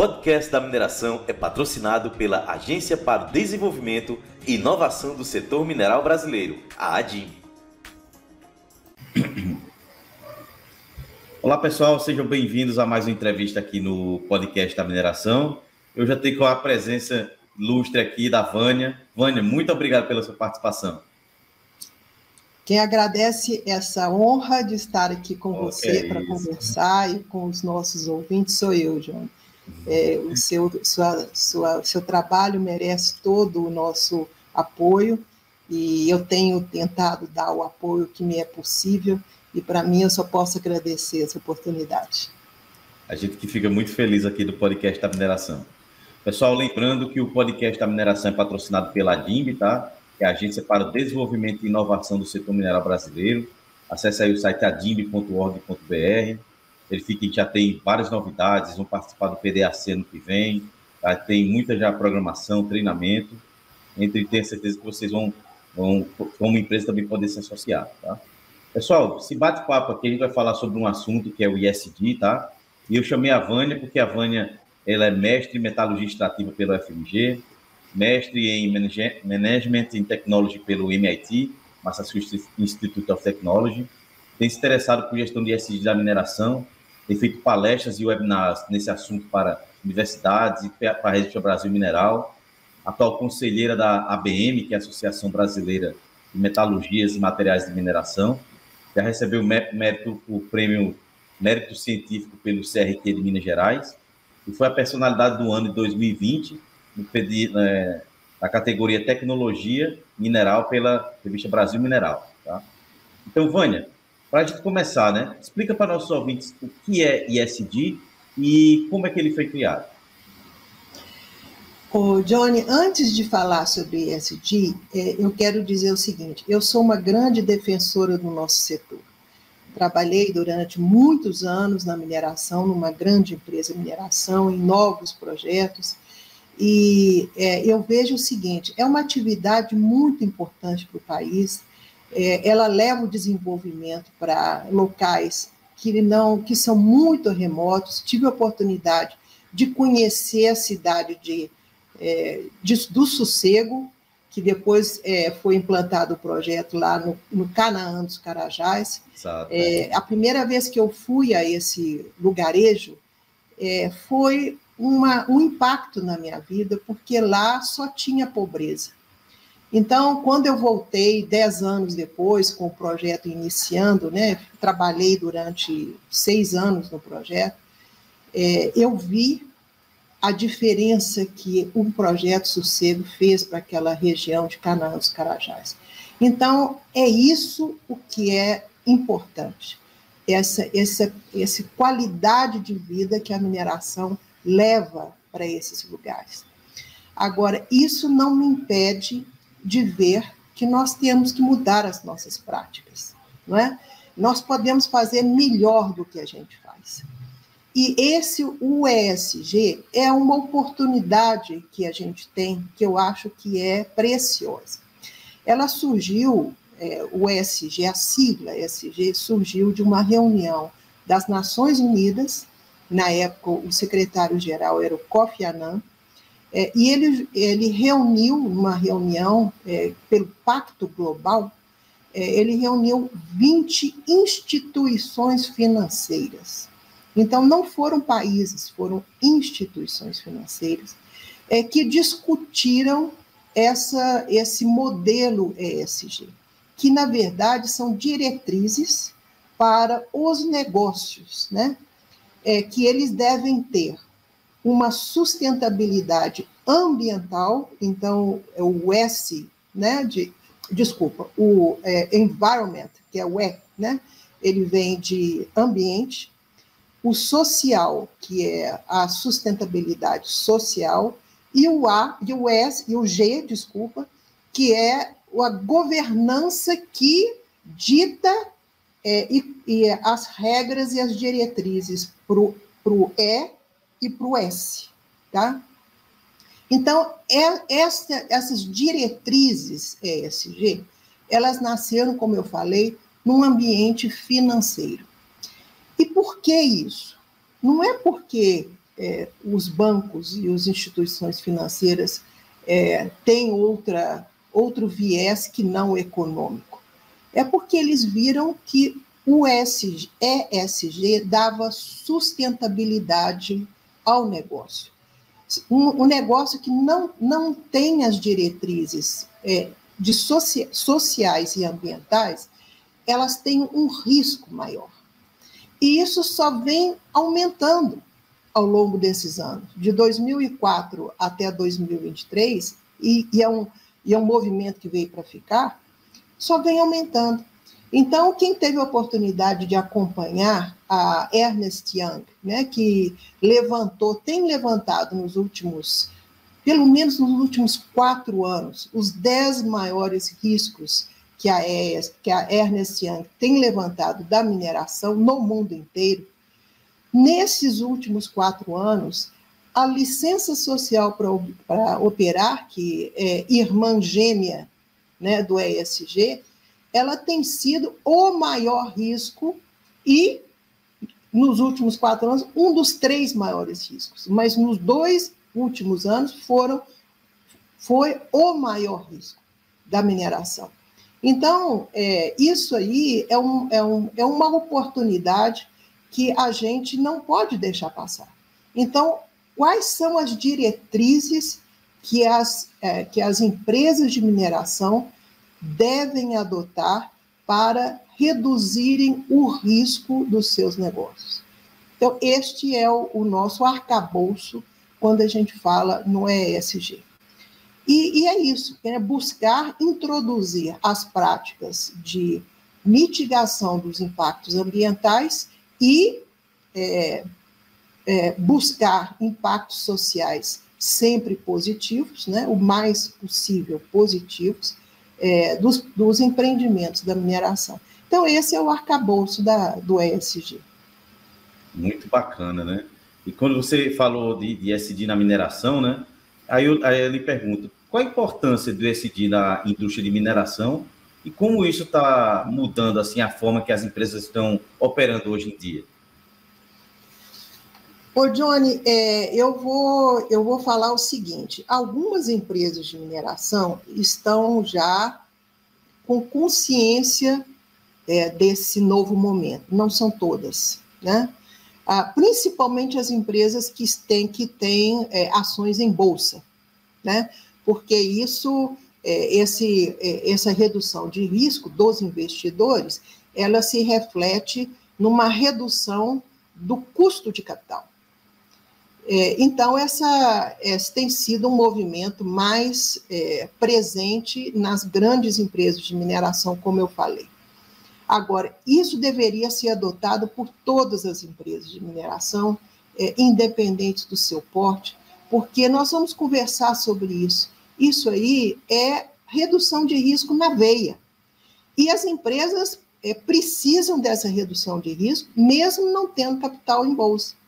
podcast da mineração é patrocinado pela Agência para o Desenvolvimento e Inovação do Setor Mineral Brasileiro, a ADIM. Olá pessoal, sejam bem-vindos a mais uma entrevista aqui no podcast da mineração. Eu já tenho com a presença ilustre aqui da Vânia. Vânia, muito obrigado pela sua participação. Quem agradece essa honra de estar aqui com oh, você é para conversar e com os nossos ouvintes sou eu, João. É, o seu, sua, sua, seu trabalho merece todo o nosso apoio e eu tenho tentado dar o apoio que me é possível e para mim eu só posso agradecer essa oportunidade. A gente que fica muito feliz aqui do podcast da mineração. Pessoal, lembrando que o podcast da mineração é patrocinado pela DIMB, tá? Que é a Agência para o Desenvolvimento e Inovação do Setor Mineral Brasileiro. Acesse aí o site adimb.org.br verifique que já tem várias novidades, vão participar do PDAC no que vem, tá? tem muita já programação, treinamento, entre ter certeza que vocês vão, vão, como empresa, também poder se associar, tá? Pessoal, se bate-papo aqui, a gente vai falar sobre um assunto que é o ISD, tá? E eu chamei a Vânia, porque a Vânia, ela é mestre em metalurgia extrativa pelo FMG, mestre em Management and Technology pelo MIT, Massachusetts Institute of Technology, tem se interessado por gestão de ISD da mineração, tem feito palestras e webinars nesse assunto para universidades e para a Rede Brasil Mineral, atual conselheira da ABM, que é a Associação Brasileira de Metalurgias e Materiais de Mineração, já recebeu mérito, o prêmio Mérito Científico pelo CRT de Minas Gerais, e foi a personalidade do ano de 2020 no, é, na categoria Tecnologia Mineral pela revista Brasil Mineral. Tá? Então, Vânia, para a gente começar, né? Explica para nossos ouvintes o que é ISD e como é que ele foi criado. Ô, Johnny, antes de falar sobre ISD, é, eu quero dizer o seguinte: eu sou uma grande defensora do nosso setor. Trabalhei durante muitos anos na mineração, numa grande empresa de mineração, em novos projetos, e é, eu vejo o seguinte: é uma atividade muito importante para o país, é, ela leva o desenvolvimento para locais que não que são muito remotos. Tive a oportunidade de conhecer a cidade de, é, de do Sossego, que depois é, foi implantado o projeto lá no, no Canaã dos Carajás. É, a primeira vez que eu fui a esse lugarejo é, foi uma, um impacto na minha vida, porque lá só tinha pobreza. Então, quando eu voltei, dez anos depois, com o projeto iniciando, né, trabalhei durante seis anos no projeto, é, eu vi a diferença que o projeto Sossego fez para aquela região de Canaã dos Carajás. Então, é isso o que é importante, essa, essa, essa qualidade de vida que a mineração leva para esses lugares. Agora, isso não me impede de ver que nós temos que mudar as nossas práticas, não é? Nós podemos fazer melhor do que a gente faz. E esse o é uma oportunidade que a gente tem, que eu acho que é preciosa. Ela surgiu, é, o ESG, a sigla ESG, surgiu de uma reunião das Nações Unidas, na época o secretário-geral era o Kofi Annan, é, e ele, ele reuniu uma reunião é, pelo Pacto Global, é, ele reuniu 20 instituições financeiras. Então, não foram países, foram instituições financeiras é, que discutiram essa, esse modelo ESG, que, na verdade, são diretrizes para os negócios, né? É, que eles devem ter uma sustentabilidade ambiental, então é o S, né, de, desculpa, o é, environment, que é o E, né, ele vem de ambiente, o social, que é a sustentabilidade social, e o A, e o S, e o G, desculpa, que é a governança que dita é, e, e, as regras e as diretrizes para o E e para o S, tá? Então, é, essa, essas diretrizes ESG, elas nasceram, como eu falei, num ambiente financeiro. E por que isso? Não é porque é, os bancos e as instituições financeiras é, têm outra, outro viés que não econômico? É porque eles viram que o ESG, ESG dava sustentabilidade ao negócio. Um, um, negócio que não, não tem as diretrizes é, de socia sociais e ambientais, elas têm um risco maior. E isso só vem aumentando ao longo desses anos. De 2004 até 2023, e, e, é, um, e é um movimento que veio para ficar, só vem aumentando. Então, quem teve a oportunidade de acompanhar a Ernest Young, né, que levantou, tem levantado nos últimos, pelo menos nos últimos quatro anos, os dez maiores riscos que a, ES, que a Ernest Young tem levantado da mineração no mundo inteiro, nesses últimos quatro anos, a licença social para operar, que é irmã gêmea né, do ESG, ela tem sido o maior risco e, nos últimos quatro anos, um dos três maiores riscos. Mas nos dois últimos anos foram foi o maior risco da mineração. Então, é, isso aí é, um, é, um, é uma oportunidade que a gente não pode deixar passar. Então, quais são as diretrizes que as, é, que as empresas de mineração devem adotar para reduzirem o risco dos seus negócios. Então, este é o, nosso arcabouço quando a gente fala no ESG. E, e é isso, é buscar introduzir as práticas de mitigação dos impactos ambientais e é, é, buscar impactos sociais sempre positivos, né, o mais possível positivos, é, dos, dos, empreendimentos da mineração. Então, esse é o arcabouço da, do ESG. Muito bacana, né? E quando você falou de, de ESG na mineração, né? Aí eu, aí eu lhe pergunto, qual a importância do ESG na indústria de mineração e como isso está mudando assim a forma que as empresas estão operando hoje em dia? Ô, Johnny, é, eu, vou, eu vou falar o seguinte: algumas empresas de mineração estão já com consciência é, desse novo momento, não são todas, né? Ah, principalmente as empresas que têm, que têm é, ações em bolsa, né? Porque isso, é, esse, é, essa redução de risco dos investidores, ela se reflete numa redução do custo de capital. É, então, essa, esse tem sido um movimento mais é, presente nas grandes empresas de mineração, como eu falei. Agora, isso deveria ser adotado por todas as empresas de mineração, é, independentes do seu porte, porque nós vamos conversar sobre isso. Isso aí é redução de risco na veia. E as empresas é, precisam dessa redução de risco, mesmo não tendo capital em bolsa.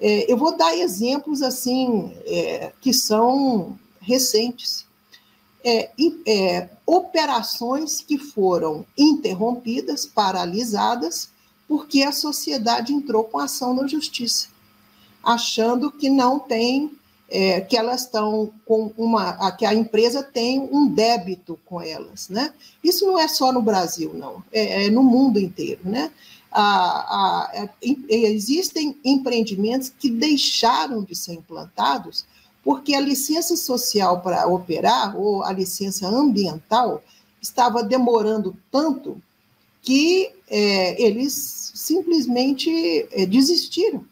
É, eu vou dar exemplos assim é, que são recentes. É, operações que foram interrompidas, paralisadas, porque a sociedade entrou com ação na justiça, achando que não tem, é, que elas estão com uma, que a empresa tem um débito com elas, né? Isso não é só no Brasil, não, é, é no mundo inteiro, né? A, a, existem empreendimentos que deixaram de ser implantados porque a licença social para operar, ou a licença ambiental, estava demorando tanto que é, eles simplesmente é, desistiram.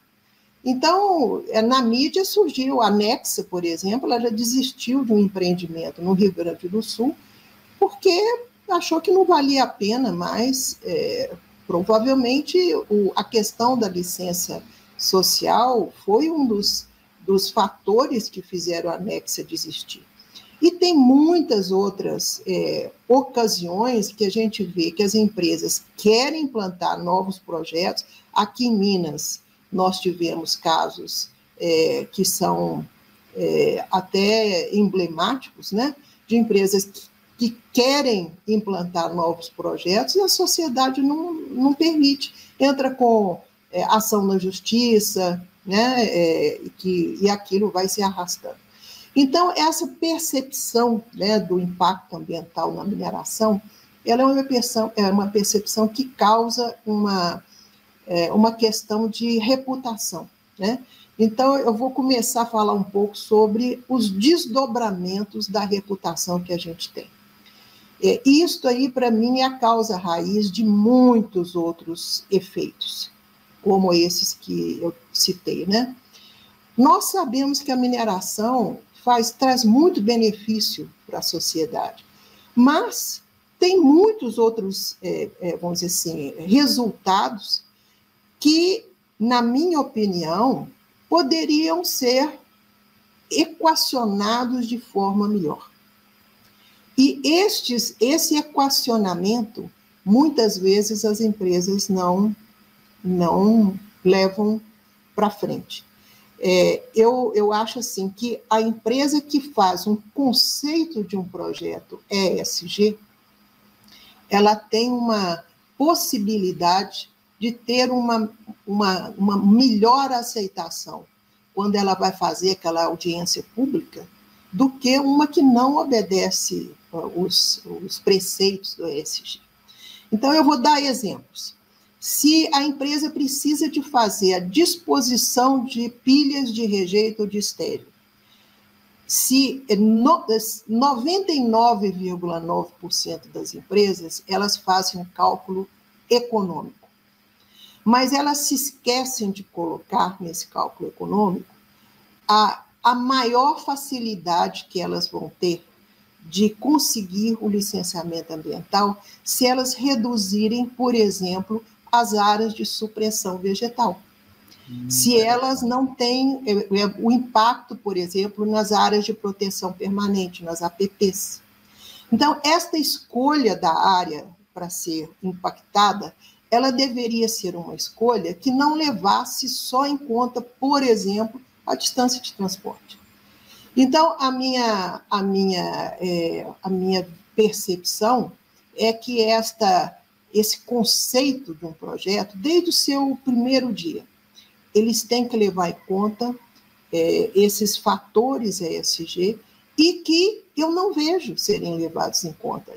Então, é, na mídia surgiu a Nexa, por exemplo, ela já desistiu de um empreendimento no Rio Grande do Sul, porque achou que não valia a pena mais é, Provavelmente o, a questão da licença social foi um dos, dos fatores que fizeram a Nexa desistir. E tem muitas outras é, ocasiões que a gente vê que as empresas querem implantar novos projetos. Aqui em Minas, nós tivemos casos é, que são é, até emblemáticos, né, de empresas que que querem implantar novos projetos e a sociedade não, não permite. Entra com é, ação na justiça, né? É, que, e aquilo vai se arrastando. Então, essa percepção né, do impacto ambiental na mineração, ela é uma percepção, é uma percepção que causa uma, é, uma questão de reputação. Né? Então, eu vou começar a falar um pouco sobre os desdobramentos da reputação que a gente tem. É, isto aí, para mim, é a causa raiz de muitos outros efeitos, como esses que eu citei. Né? Nós sabemos que a mineração faz, traz muito benefício para a sociedade, mas tem muitos outros, é, é, vamos dizer assim, resultados que, na minha opinião, poderiam ser equacionados de forma melhor. E estes, esse equacionamento, muitas vezes as empresas não, não levam para frente. É, eu, eu acho assim que a empresa que faz um conceito de um projeto ESG, ela tem uma possibilidade de ter uma, uma, uma melhor aceitação quando ela vai fazer aquela audiência pública do que uma que não obedece os, os preceitos do ESG. Então, eu vou dar exemplos. Se a empresa precisa de fazer a disposição de pilhas de rejeito ou de estéreo, se 99,9% das empresas elas fazem um cálculo econômico mas elas se esquecem de colocar nesse cálculo econômico a, a maior facilidade que elas vão ter de conseguir o licenciamento ambiental se elas reduzirem, por exemplo, as áreas de supressão vegetal. Se elas não têm é, é, o impacto, por exemplo, nas áreas de proteção permanente, nas APPs. Então, esta escolha da área para ser impactada, ela deveria ser uma escolha que não levasse só em conta, por exemplo, a distância de transporte. Então, a minha, a minha, é, a minha percepção é que esta, esse conceito de um projeto, desde o seu primeiro dia, eles têm que levar em conta é, esses fatores ESG e que eu não vejo serem levados em conta.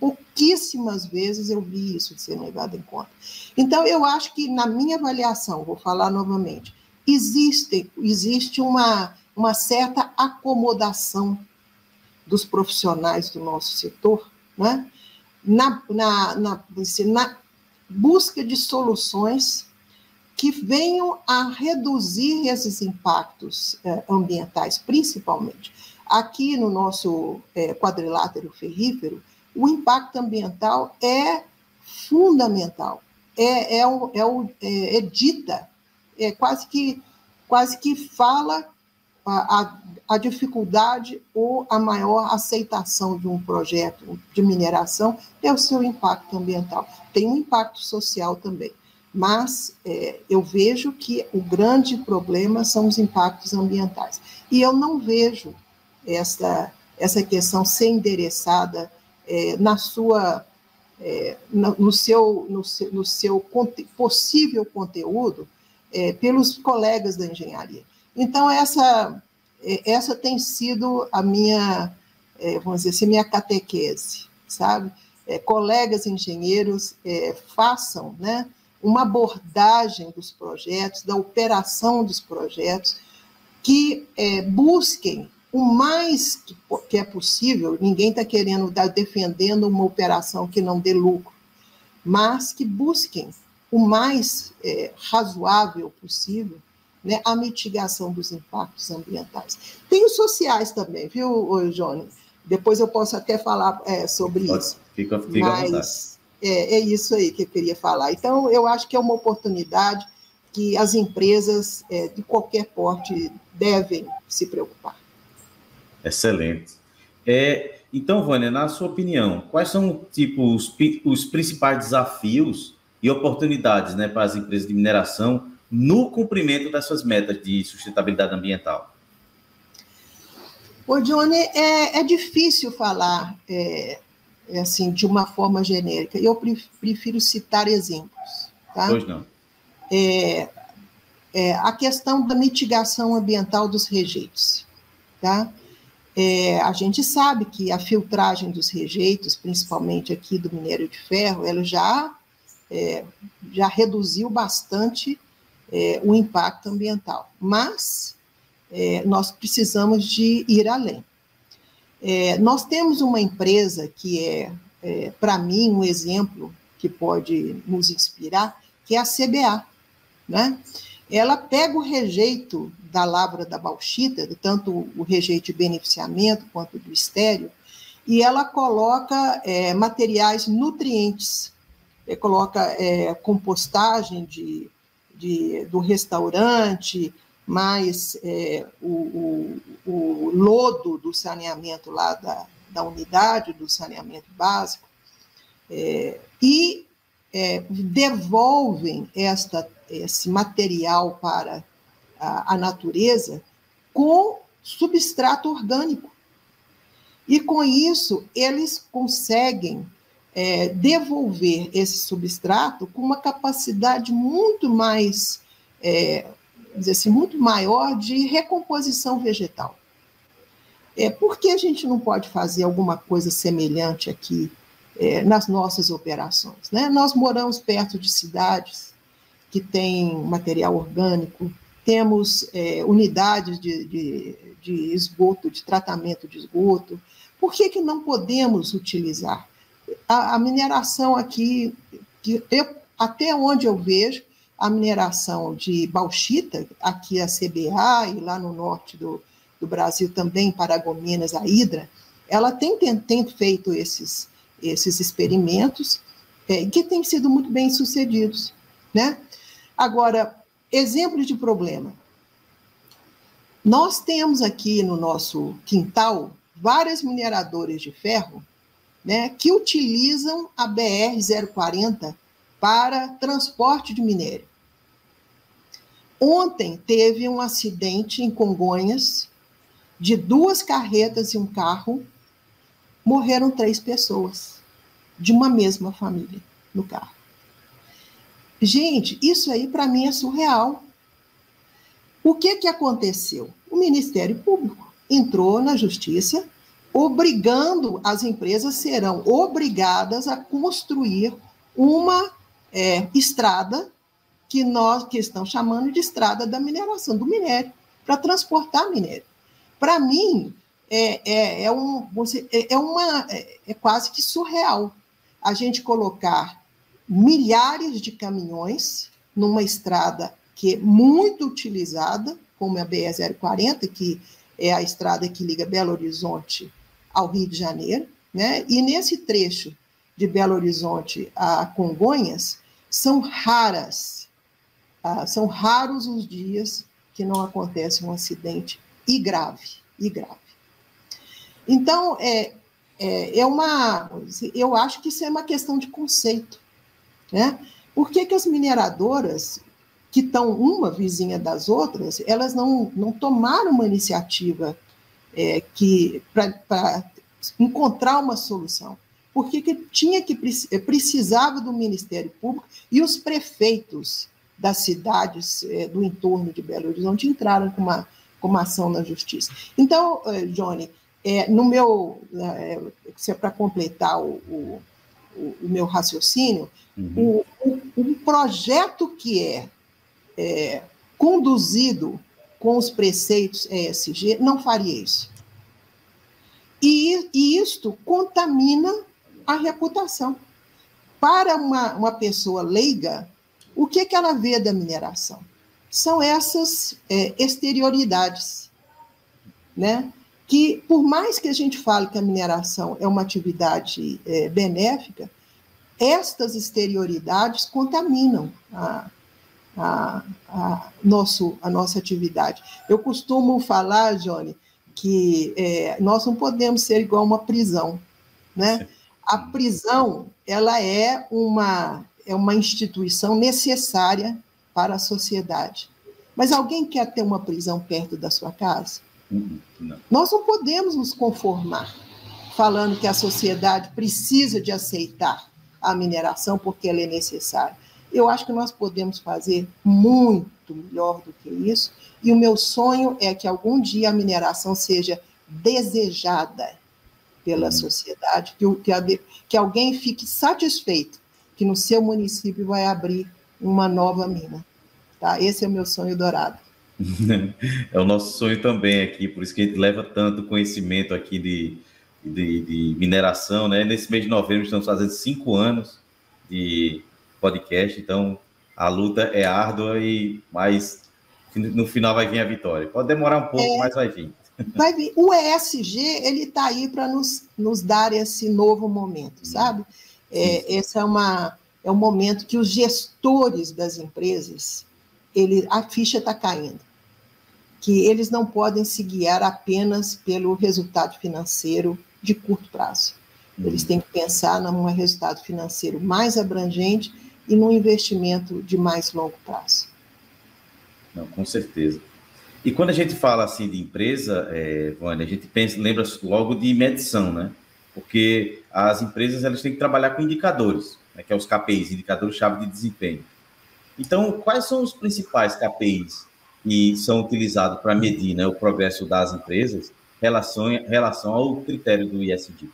Pouquíssimas vezes eu vi isso de ser levado em conta. Então, eu acho que, na minha avaliação, vou falar novamente, existe, existe uma, uma certa acomodação dos profissionais do nosso setor, né? na, na, na, na busca de soluções que venham a reduzir esses impactos eh, ambientais, principalmente. Aqui no nosso é, quadrilátero ferrífero, o impacto ambiental é fundamental, é, é, o, é, o, é, é dita, é quase que, quase que fala a, a, a, dificuldade ou a maior aceitação de um projeto de mineração é o seu impacto ambiental. Tem um impacto social também, mas é, eu vejo que o grande problema são os impactos ambientais. E eu não vejo essa, essa questão ser endereçada é, na sua, é, no, seu, no seu, no seu conte, possível conteúdo é, pelos colegas da engenharia. Então, essa, é, essa tem sido a minha, é, vamos dizer assim, minha catequese, sabe? É, colegas engenheiros façam né, uma abordagem dos projetos, da operação dos projetos, que busquem o mais que, que é possível, ninguém está querendo dar defendendo uma operação que não dê lucro, mas que busquem o mais é, razoável possível né, a mitigação dos impactos ambientais. Tem os sociais também, viu, Johnny? Depois eu posso até falar é, sobre Pode, isso. Fica, fica mas é, é, isso aí que eu queria falar. Então, eu acho que é uma oportunidade que as empresas é, de qualquer porte devem se preocupar. Excelente. É, então, Vânia, na sua opinião, quais são tipo, os, os principais desafios e oportunidades né, para as empresas de mineração no cumprimento dessas metas de sustentabilidade ambiental? Ô, Johnny, é, é difícil falar é, é assim de uma forma genérica. Eu prefiro citar exemplos. Tá? Pois não. É, é, a questão da mitigação ambiental dos rejeitos. Tá? É, a gente sabe que a filtragem dos rejeitos, principalmente aqui do minério de ferro, ela já, é, já reduziu bastante é, o impacto ambiental, mas é, nós precisamos de ir além. É, nós temos uma empresa que é, é para mim, um exemplo que pode nos inspirar, que é a CBA. Né? Ela pega o rejeito da lavra da bauxita, tanto o rejeito de beneficiamento quanto do estéreo, e ela coloca é, materiais nutrientes, coloca é, compostagem de, de, do restaurante, mais é, o, o, o, lodo do saneamento lá da, da unidade, do saneamento básico, é, e é, devolvem esta, esse material para a, a natureza com substrato orgânico. E com isso, eles conseguem é, devolver esse substrato com uma capacidade muito mais é, dizer assim, muito maior de recomposição vegetal. É, por que a gente não pode fazer alguma coisa semelhante aqui é, nas nossas operações? Né? Nós moramos perto de cidades que têm material orgânico, temos é, unidades de, de, de, esgoto, de tratamento de esgoto. Por que, que não podemos utilizar? A, a mineração aqui, que eu, até onde eu vejo, a mineração de bauxita, aqui a CBA e lá no norte do, do Brasil também, Paragominas, a Hidra, ela tem, tem, tem feito esses, esses experimentos é, que têm sido muito bem sucedidos. Né? Agora, exemplo de problema. Nós temos aqui no nosso quintal várias mineradoras de ferro né, que utilizam a BR-040 para transporte de minério. Ontem teve um acidente em Congonhas de duas carretas e um carro. Morreram três pessoas de uma mesma família no carro. Gente, isso aí para mim é surreal. O que, que aconteceu? O Ministério Público entrou na justiça, obrigando as empresas serão obrigadas a construir uma é, estrada que nós que estão chamando de estrada da mineração, do minério, para transportar minério. Para mim, é, é, é, um, é, é, uma, é, é quase que surreal a gente colocar milhares de caminhões numa estrada que é muito utilizada, como a BE-040, que é a estrada que liga Belo Horizonte ao Rio de Janeiro, né? e nesse trecho de Belo Horizonte a Congonhas, são raras ah, são raros os dias que não acontece um acidente e grave, e grave. Então, é, é, é uma, eu acho que isso é uma questão de conceito, né? Por que, que as mineradoras, que estão uma vizinha das outras, elas não, não tomaram uma iniciativa é, que para encontrar uma solução? Por que, tinha que precisava do Ministério Público e os prefeitos das cidades é, do entorno de Belo Horizonte entraram com uma, com uma ação na justiça. Então, é, Johnny, é, no meu, é, se é para completar o, o, o, meu raciocínio, uhum. o, o, projeto que é, é, conduzido com os preceitos ESG não faria isso. E, e isto contamina a reputação. Para uma, uma pessoa leiga, o que, que ela vê da mineração? São essas é, exterioridades, né? que, por mais que a gente fale que a mineração é uma atividade é, benéfica, estas exterioridades contaminam a, a, a, nosso, a nossa atividade. Eu costumo falar, Johnny, que é, nós não podemos ser igual uma prisão. Né? A prisão ela é uma é uma instituição necessária para a sociedade. Mas alguém quer ter uma prisão perto da sua casa? Uhum, não. Nós não podemos nos conformar falando que a sociedade precisa de aceitar a mineração porque ela é necessária. Eu acho que nós podemos fazer muito melhor do que isso, e o meu sonho é que algum dia a mineração seja desejada pela uhum. sociedade, que, que, que alguém fique satisfeito que no seu município vai abrir uma nova mina. Tá? Esse é o meu sonho dourado. É o nosso sonho também aqui, por isso que a gente leva tanto conhecimento aqui de, de, de mineração, né? Nesse mês de novembro estamos fazendo cinco anos de podcast, então a luta é árdua e mas no final vai vir a vitória. Pode demorar um pouco, é, mas vai vir. Vai vir. O ESG ele está aí para nos, nos dar esse novo momento, sabe? É, esse é uma é um momento que os gestores das empresas ele a ficha está caindo que eles não podem se guiar apenas pelo resultado financeiro de curto prazo. Eles têm que pensar num resultado financeiro mais abrangente e num investimento de mais longo prazo. Não, com certeza. E quando a gente fala assim de empresa, é, Vânia, a gente pensa, lembra logo de medição, né? Porque as empresas elas têm que trabalhar com indicadores, né, que é os KPIs, indicadores-chave de desempenho. Então, quais são os principais KPIs que são utilizados para medir né, o progresso das empresas em relação, em relação ao critério do ISD?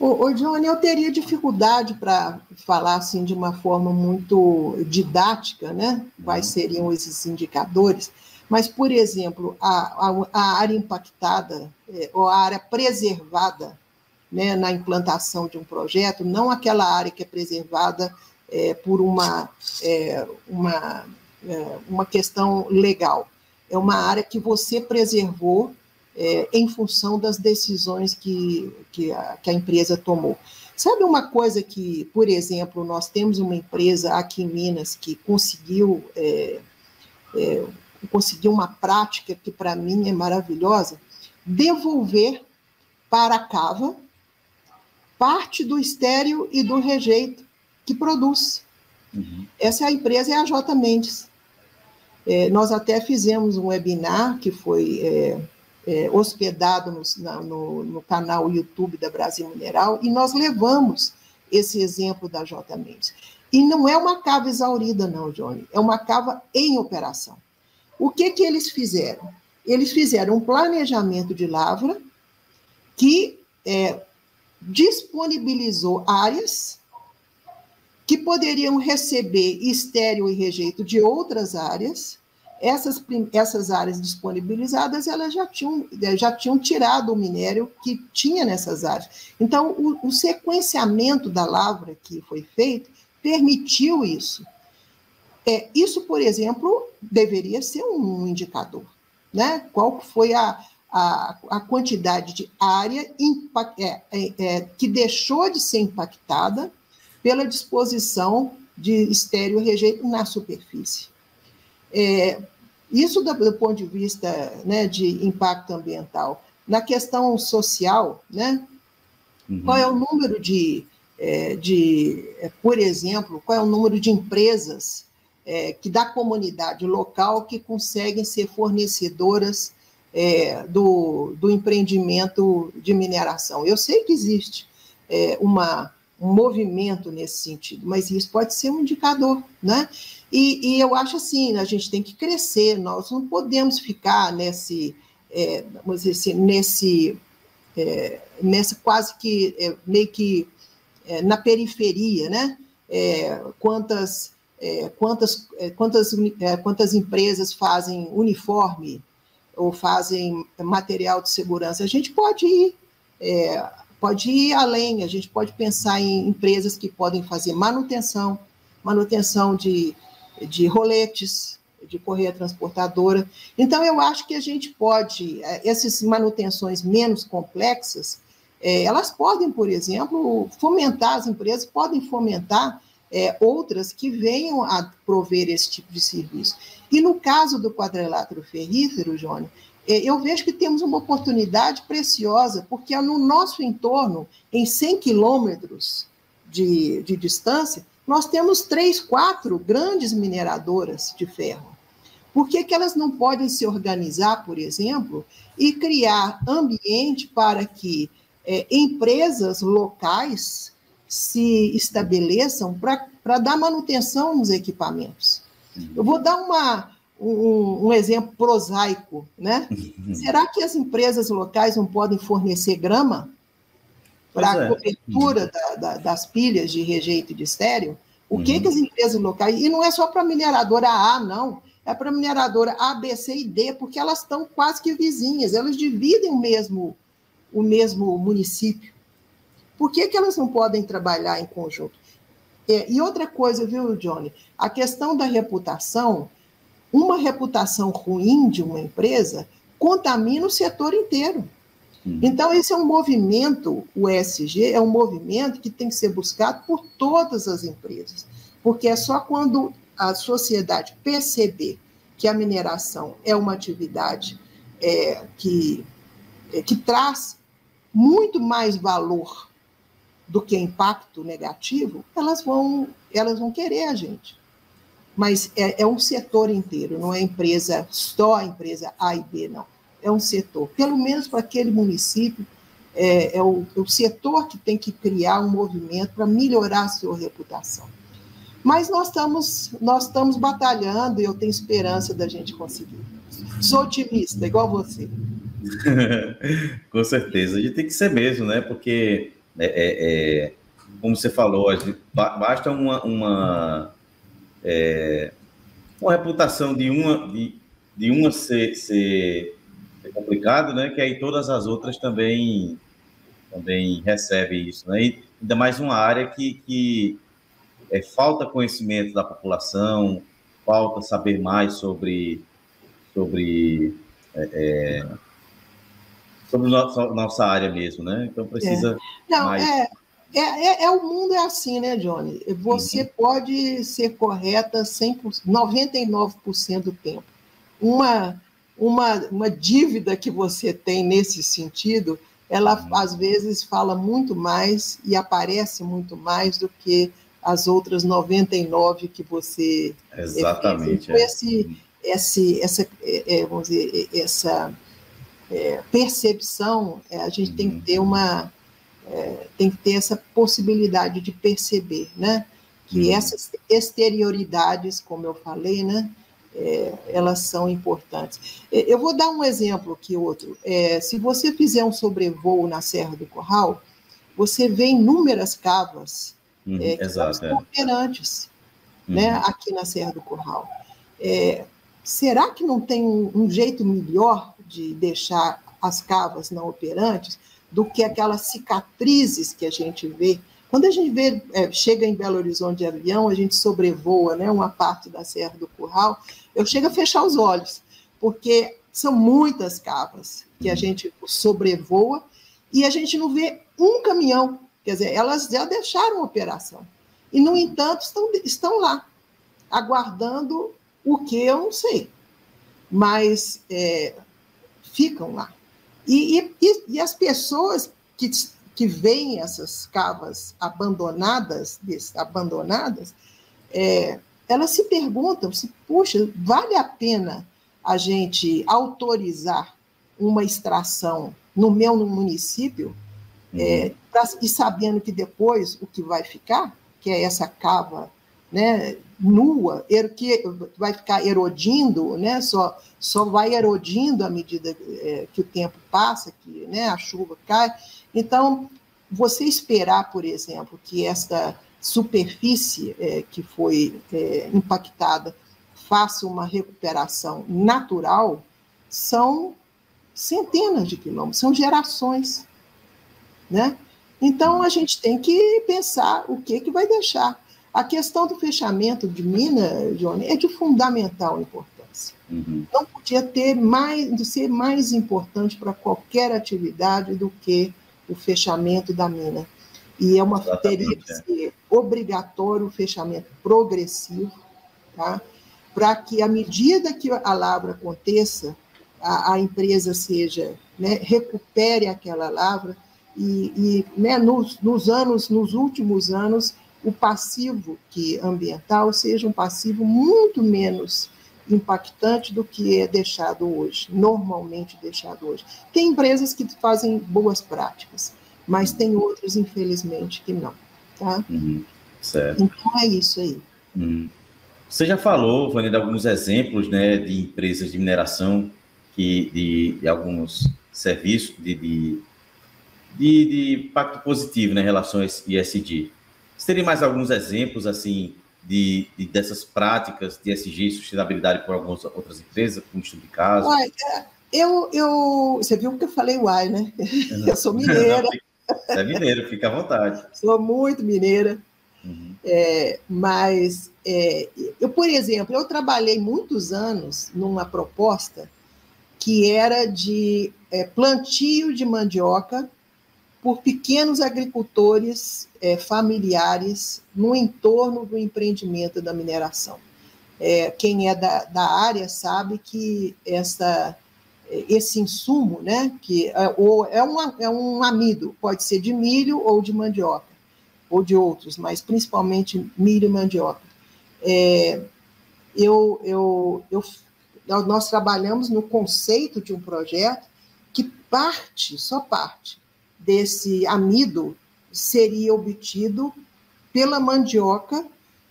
Ô, Johnny, eu teria dificuldade para falar assim de uma forma muito didática, né? Quais uhum. seriam esses indicadores? Mas, por exemplo, a, a, a área impactada é, ou a área preservada né, na implantação de um projeto, não aquela área que é preservada é, por uma, é, uma é, uma questão legal. É uma área que você preservou é, em função das decisões que, que, a, que a empresa tomou. Sabe uma coisa que, por exemplo, nós temos uma empresa aqui em Minas que conseguiu, é, é, conseguiu uma prática que para mim é maravilhosa, devolver para a cava parte do estéreo e do rejeito que produz. Uhum. Essa é a empresa, é a J. Mendes. É, nós até fizemos um webinar que foi é, hospedado no, na, no, no, canal YouTube da Brasil Mineral e nós levamos esse exemplo da J. Mendes. E não é uma cava exaurida, não, Johnny, é uma cava em operação. O que, que eles fizeram? Eles fizeram um planejamento de lavra que é, disponibilizou áreas que poderiam receber estéreo e rejeito de outras áreas. Essas, essas áreas disponibilizadas, elas já tinham, eh, já tinham tirado o minério que tinha nessas áreas. Então, o, o sequenciamento da lavra que foi feito permitiu isso. É, isso, por exemplo, deveria ser um indicador. Né? Qual foi a, a, a quantidade de área impact, é, é, é, que deixou de ser impactada pela disposição de estéreo rejeito na superfície. É, isso do, do, ponto de vista né, de impacto ambiental. Na questão social, né, uhum. qual é o número de, é, de, é, por exemplo, qual é o número de empresas é, que da comunidade local que conseguem ser fornecedoras é, do, do empreendimento de mineração? Eu sei que existe é, uma um movimento nesse sentido, mas isso pode ser um indicador, né? E, e eu acho assim, a gente tem que crescer, nós não podemos ficar nesse, é, vamos dizer assim, nesse, é, quase que, é, meio que é, na periferia, né? É, quantas, é, quantas, quantas, quantas empresas fazem uniforme ou fazem material de segurança? A gente pode ir pode ir além, a gente pode pensar em empresas que podem fazer manutenção, manutenção de, de roletes, de correia transportadora. Então, eu acho que a gente pode, eh, essas manutenções menos complexas, é, elas podem, por exemplo, fomentar, as empresas podem fomentar é, outras que venham a prover esse tipo de serviço. E no caso do quadrilátero ferrífero, Jônio, é, eu vejo que temos uma oportunidade preciosa, porque no nosso entorno, em 100 quilômetros de, de distância, nós temos três, quatro grandes mineradoras de ferro. Por que, que elas não podem se organizar, por exemplo, e criar ambiente para que é, empresas locais se estabeleçam para dar manutenção nos equipamentos. Eu vou dar uma, um, um exemplo prosaico, né? Será que as empresas locais não podem fornecer grama para a é. cobertura da, da, das pilhas de rejeito de estéreo? O uhum. que, que as empresas locais. E não é só para a mineradora A, não. É para a mineradora A, B, C e D, porque elas estão quase que vizinhas, elas dividem o mesmo, o mesmo município. Por que, que elas não podem trabalhar em conjunto? É, e outra coisa, viu, Johnny? A questão da reputação, uma reputação ruim de uma empresa contamina o setor inteiro. Uhum. Então, esse é um movimento, o ESG é um movimento que tem que ser buscado por todas as empresas, porque é só quando a sociedade perceber que a mineração é uma atividade é, que, é, que traz muito mais valor do que impacto negativo, elas vão, elas vão querer a gente. Mas é, é um setor inteiro, não é empresa, só a empresa A e B, não. É um setor. Pelo menos para aquele município, é, é, o, é, o, setor que tem que criar um movimento para melhorar a sua reputação. Mas nós estamos, nós estamos batalhando e eu tenho esperança da gente conseguir. Sou otimista, igual você. Com certeza, a gente tem que ser mesmo, né? Porque é, é, é, como você falou, basta uma, uma, é, uma reputação de uma, de, de uma ser, ser, ser, complicado, né? Que aí todas as outras também, também recebem isso, né? E ainda mais uma área que, que é, falta conhecimento da população, falta saber mais sobre, sobre é, é sobre nossa, nossa área mesmo, né? Então precisa. É. Não, mais... é, é, é, é, o mundo é assim, né, Johnny? Você uhum. pode ser correta 100%, 99% do tempo. Uma, uma, uma dívida que você tem nesse sentido, ela uhum. às vezes fala muito mais e aparece muito mais do que as outras 99 que você Exatamente. Então, é. esse, esse, essa, é, vamos dizer, essa é, percepção, é, a gente tem que ter uma é, tem que ter essa possibilidade de perceber, né? Que uhum. essas exterioridades, como eu falei, né? É, elas são importantes. É, eu vou dar um exemplo aqui, outro. É, se você fizer um sobrevoo na Serra do Corral, você vê inúmeras cavas uhum, é, que exato, são operantes, uhum. né? Aqui na Serra do Corral. será que não tem um, um jeito melhor de deixar as cavas não operantes do que aquelas cicatrizes que a gente vê. Quando a gente vê, é, chega em Belo Horizonte de avião, a gente sobrevoa né, uma parte da Serra do Curral, eu chego a fechar os olhos, porque são muitas cavas que a gente sobrevoa e a gente não vê um caminhão. Quer dizer, elas já deixaram a operação. E, no entanto, estão, estão lá, aguardando o que eu não sei. Mas é, ficam lá. E, e, e as pessoas que, que veem essas cavas abandonadas, abandonadas é, elas se perguntam se, puxa, vale a pena a gente autorizar uma extração no meu no município é, uhum. é, e sabendo que depois o que vai ficar, que é essa cava né, nua, er, que vai ficar erodindo, né, só, só vai erodindo à medida é, que o tempo passa, que né, a chuva cai. Então, você esperar, por exemplo, que esta superfície é, que foi é, impactada faça uma recuperação natural, são centenas de quilômetros, são gerações, né? Então a gente tem que pensar o que que vai deixar. A questão do fechamento de mina, Johnny, é de fundamental importância. Uhum. Não podia ter mais, de ser mais importante para qualquer atividade do que o fechamento da mina. E é uma teria que ser obrigatório o fechamento progressivo, tá? para que, à medida que a lavra aconteça, a, a empresa seja, né, recupere aquela lavra e, e né, nos, nos anos, nos últimos anos, o passivo que ambiental seja um passivo muito menos impactante do que é deixado hoje, normalmente deixado hoje. Tem empresas que fazem boas práticas, mas tem outras, infelizmente, que não. Tá? Uhum. Certo. Então é isso aí. Uhum. Você já falou, de alguns exemplos né, de empresas de mineração, que, de, de alguns serviços de, de, de, de impacto positivo né, em relação a ESG. Você teria mais alguns exemplos assim de, de, dessas práticas de ESG e sustentabilidade por algumas outras empresas, como estudo de caso? Uai, é, eu, eu, você viu que eu falei uai, né? Eu sou mineira. Não, você é mineiro, fica à vontade. Sou muito mineira. Uhum. É, mas, é, eu, por exemplo, eu trabalhei muitos anos numa proposta que era de é, plantio de mandioca por pequenos agricultores é, familiares no entorno do empreendimento da mineração. É, quem é da, da área sabe que essa, esse insumo, né, que é, ou é, uma, é um amido, pode ser de milho ou de mandioca, ou de outros, mas principalmente milho e mandioca. É, eu, eu, eu, nós trabalhamos no conceito de um projeto que parte, só parte, desse amido seria obtido pela mandioca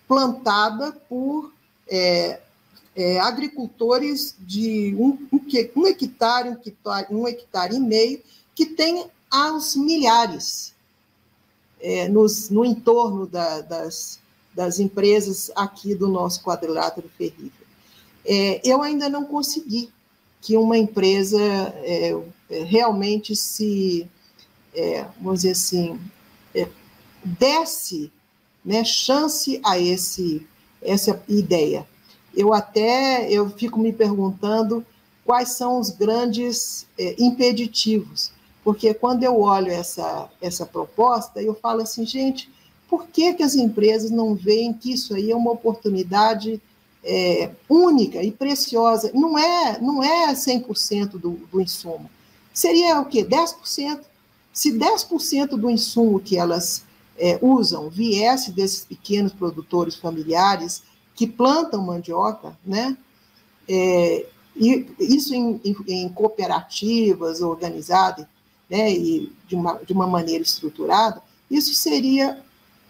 plantada por é, é, agricultores de um, um, um, hectare, um hectare, um hectare e meio, que tem aos milhares é, nos, no entorno da, das, das empresas aqui do nosso quadrilátero ferrível. É, eu ainda não consegui que uma empresa é, realmente se é, vamos dizer assim, é, desse né, chance a esse, essa ideia. Eu até eu fico me perguntando quais são os grandes é, impeditivos, porque quando eu olho essa, essa proposta, eu falo assim, gente, por que, que as empresas não veem que isso aí é uma oportunidade é, única e preciosa? Não é, não é 100% do, do insumo. Seria o quê? 10%. Se 10% do insumo que elas é, usam viesse desses pequenos produtores familiares que plantam mandioca, né? É, e isso em, em, em, cooperativas organizadas, né, e de uma, de uma maneira estruturada, isso seria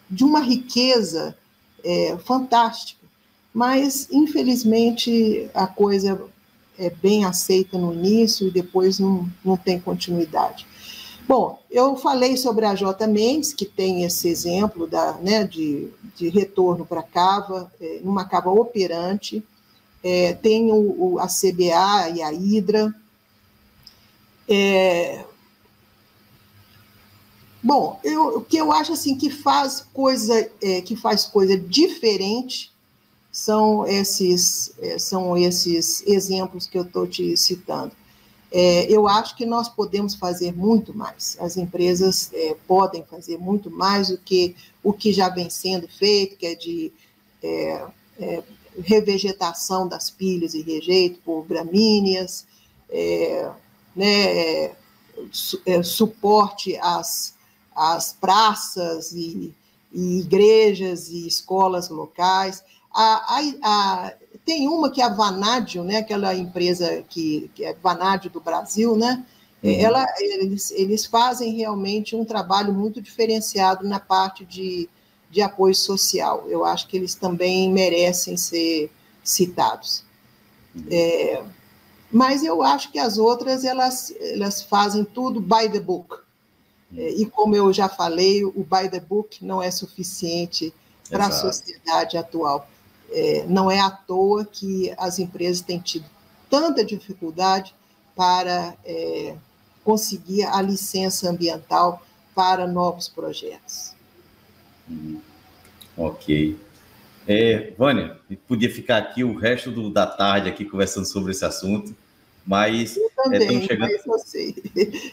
de uma riqueza é, fantástica. Mas, infelizmente, a coisa é bem aceita no início e depois não, não tem continuidade. Bom, eu falei sobre a J. Mendes, que tem esse exemplo da, né, de, de retorno para a cava, é, uma cava operante, é, tem o, o, a CBA e a Hidra. É, bom, eu, o que eu acho assim que faz coisa é, que faz coisa diferente são esses é, são esses exemplos que eu estou te citando. É, eu acho que nós podemos fazer muito mais. As empresas é, podem fazer muito mais do que o que já vem sendo feito, que é de é, é revegetação das pilhas e rejeito por gramíneas, é, né, é, suporte às, às praças e, e igrejas e escolas locais. A, a, a, tem uma que é a Vanádio, né, aquela empresa que, que é Vanádio do Brasil, né? Uhum. Ela, eles, eles fazem realmente um trabalho muito diferenciado na parte de, de apoio social. Eu acho que eles também merecem ser citados. Uhum. É, mas eu acho que as outras elas, elas fazem tudo by the book. Uhum. É, e como eu já falei, o by the book não é suficiente para a sociedade atual. É, não é à toa que as empresas têm tido tanta dificuldade para é, conseguir a licença ambiental para novos projetos. Hum, ok. É, Vânia, podia ficar aqui o resto do, da tarde aqui conversando sobre esse assunto, mas eu também, é, chegando... mas eu sei,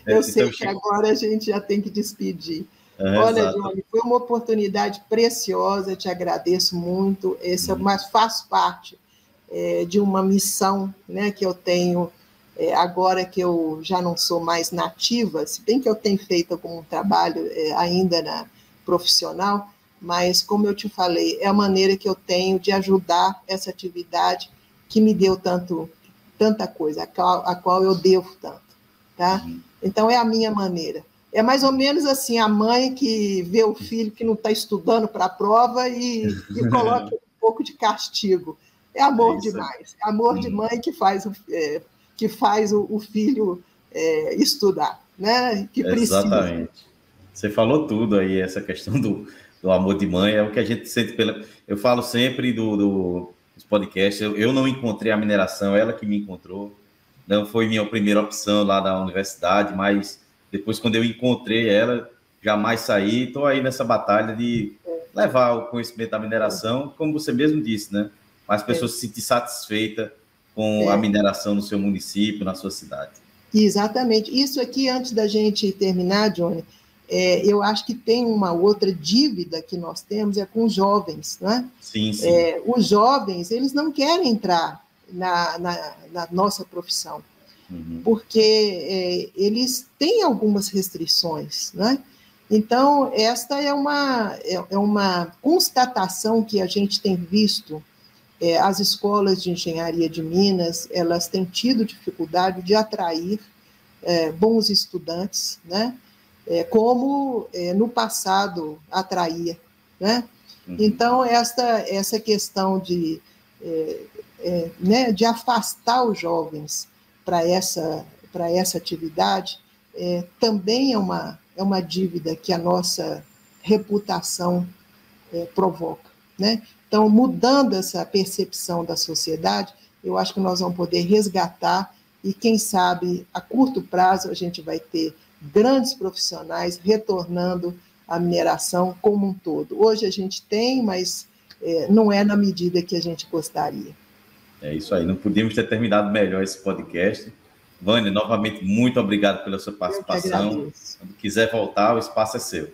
eu sei que agora a gente já tem que despedir. É, Olha, exato. Johnny, foi uma oportunidade preciosa, te agradeço muito. Esse é, mas faz parte é, de uma missão né, que eu tenho é, agora que eu já não sou mais nativa, se bem que eu tenho feito algum trabalho é, ainda na profissional, mas como eu te falei, é a maneira que eu tenho de ajudar essa atividade que me deu tanto tanta coisa, a qual, a qual eu devo tanto, tá? Uhum. Então é a minha maneira é mais ou menos assim, a mãe que vê o filho que não está estudando para a prova e, e coloca um pouco de castigo. É amor é demais. É amor de mãe que faz o, é, que faz o, o filho é, estudar, né? Que precisa. Exatamente. Você falou tudo aí, essa questão do, do amor de mãe, é o que a gente sente pela. Eu falo sempre do, do dos podcasts, eu, eu não encontrei a mineração, ela que me encontrou. Não foi minha primeira opção lá da universidade, mas depois, quando eu encontrei ela, jamais saí. Estou aí nessa batalha de levar o conhecimento da mineração, como você mesmo disse, né? Para as pessoas se sentirem satisfeitas com a mineração no seu município, na sua cidade. Exatamente. Isso aqui, antes da gente terminar, Johnny, é, eu acho que tem uma outra dívida que nós temos, é com os jovens, né? Sim, sim. É, os jovens, eles não querem entrar na, na, na nossa profissão, uhum. porque é, eles têm algumas restrições, né? Então, esta é uma, é, é uma constatação que a gente tem visto é, as escolas de engenharia de Minas, elas têm tido dificuldade de atrair é, bons estudantes, né? É, como é, no passado atraía, né? Uhum. Então, esta, essa questão de, é, né, de afastar os jovens para essa, essa atividade também é uma, é uma dívida que a nossa reputação provoca, né? Então, mudando essa percepção da sociedade, eu acho que nós vamos poder resgatar e, quem sabe, a curto prazo, a gente vai ter grandes profissionais retornando à mineração como um todo. Hoje a gente tem, mas é, não é na medida que a gente gostaria. É isso aí, não podíamos ter terminado melhor esse podcast. Vânia, novamente, muito obrigado pela sua participação. Quando quiser voltar, o espaço é seu.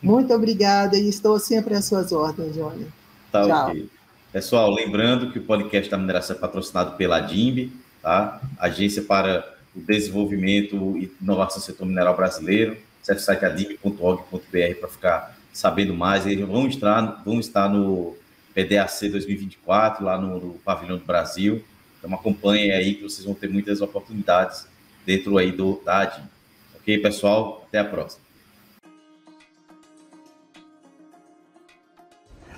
Muito obrigada e estou sempre às suas ordens, Johnny. Tá Tchau. ok. Pessoal, lembrando que o podcast da mineração é patrocinado pela DIMB, tá? Agência para o Desenvolvimento e Inovação do Setor Mineral Brasileiro. Acesse o site adimb.org.br para ficar sabendo mais. Eles vão estar, vão estar no PDAC 2024, lá no, no Pavilhão do Brasil. Então acompanhem aí que vocês vão ter muitas oportunidades dentro aí do, da ADIM. Ok, pessoal? Até a próxima.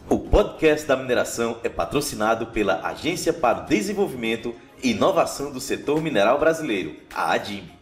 O podcast da mineração é patrocinado pela Agência para o Desenvolvimento e Inovação do Setor Mineral Brasileiro, a ADIM.